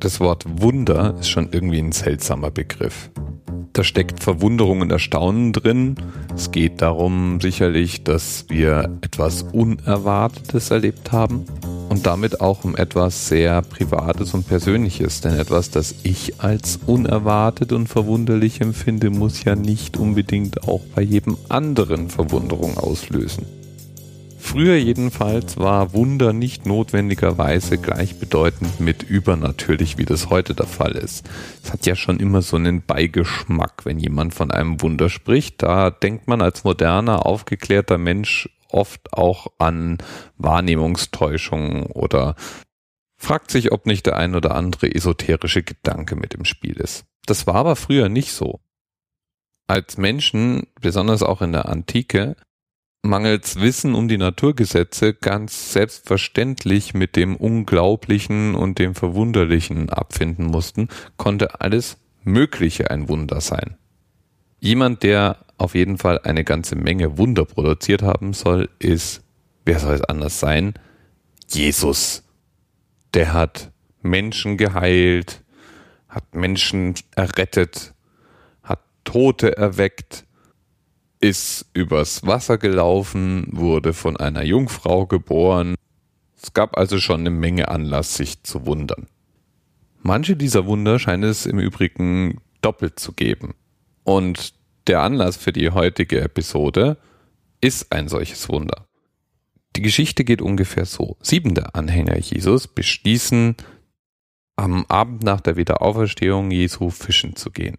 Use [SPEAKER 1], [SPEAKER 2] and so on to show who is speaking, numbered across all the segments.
[SPEAKER 1] Das Wort Wunder ist schon irgendwie ein seltsamer Begriff. Da steckt Verwunderung und Erstaunen drin. Es geht darum sicherlich, dass wir etwas Unerwartetes erlebt haben und damit auch um etwas sehr Privates und Persönliches. Denn etwas, das ich als unerwartet und verwunderlich empfinde, muss ja nicht unbedingt auch bei jedem anderen Verwunderung auslösen. Früher jedenfalls war Wunder nicht notwendigerweise gleichbedeutend mit übernatürlich, wie das heute der Fall ist. Es hat ja schon immer so einen Beigeschmack, wenn jemand von einem Wunder spricht. Da denkt man als moderner, aufgeklärter Mensch oft auch an Wahrnehmungstäuschungen oder fragt sich, ob nicht der ein oder andere esoterische Gedanke mit im Spiel ist. Das war aber früher nicht so. Als Menschen, besonders auch in der Antike, mangels Wissen um die Naturgesetze ganz selbstverständlich mit dem Unglaublichen und dem Verwunderlichen abfinden mussten, konnte alles Mögliche ein Wunder sein. Jemand, der auf jeden Fall eine ganze Menge Wunder produziert haben soll, ist, wer soll es anders sein? Jesus. Der hat Menschen geheilt, hat Menschen errettet, hat Tote erweckt, ist übers Wasser gelaufen, wurde von einer Jungfrau geboren. Es gab also schon eine Menge Anlass, sich zu wundern. Manche dieser Wunder scheint es im Übrigen doppelt zu geben. Und der Anlass für die heutige Episode ist ein solches Wunder. Die Geschichte geht ungefähr so. Sieben der Anhänger Jesus beschließen, am Abend nach der Wiederauferstehung Jesu fischen zu gehen.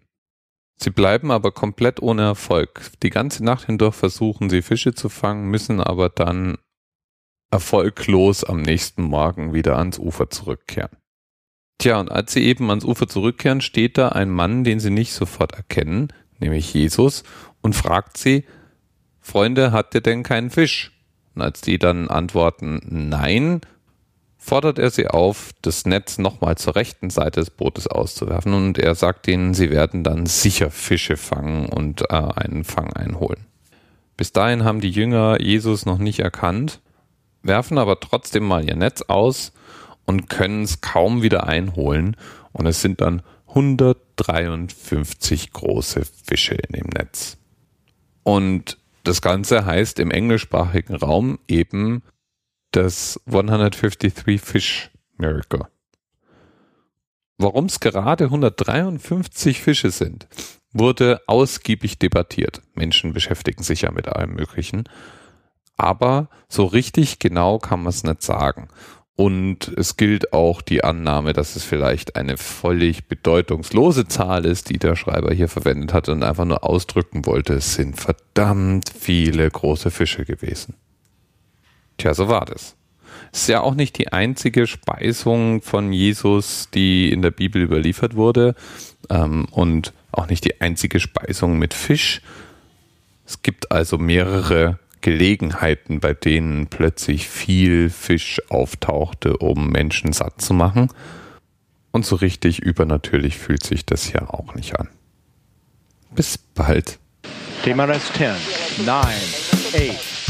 [SPEAKER 1] Sie bleiben aber komplett ohne Erfolg. Die ganze Nacht hindurch versuchen sie Fische zu fangen, müssen aber dann erfolglos am nächsten Morgen wieder ans Ufer zurückkehren. Tja, und als sie eben ans Ufer zurückkehren, steht da ein Mann, den sie nicht sofort erkennen, nämlich Jesus, und fragt sie, Freunde, habt ihr denn keinen Fisch? Und als die dann antworten, nein, fordert er sie auf, das Netz nochmal zur rechten Seite des Bootes auszuwerfen und er sagt ihnen, sie werden dann sicher Fische fangen und äh, einen Fang einholen. Bis dahin haben die Jünger Jesus noch nicht erkannt, werfen aber trotzdem mal ihr Netz aus und können es kaum wieder einholen und es sind dann 153 große Fische in dem Netz. Und das Ganze heißt im englischsprachigen Raum eben das 153 Fish Miracle. Warum es gerade 153 Fische sind, wurde ausgiebig debattiert. Menschen beschäftigen sich ja mit allem Möglichen. Aber so richtig genau kann man es nicht sagen. Und es gilt auch die Annahme, dass es vielleicht eine völlig bedeutungslose Zahl ist, die der Schreiber hier verwendet hat und einfach nur ausdrücken wollte, es sind verdammt viele große Fische gewesen. Tja, so war das. Es ist ja auch nicht die einzige Speisung von Jesus, die in der Bibel überliefert wurde ähm, und auch nicht die einzige Speisung mit Fisch. Es gibt also mehrere Gelegenheiten, bei denen plötzlich viel Fisch auftauchte, um Menschen satt zu machen. Und so richtig übernatürlich fühlt sich das ja auch nicht an. Bis bald.
[SPEAKER 2] Thema Rest 10, 9, 8,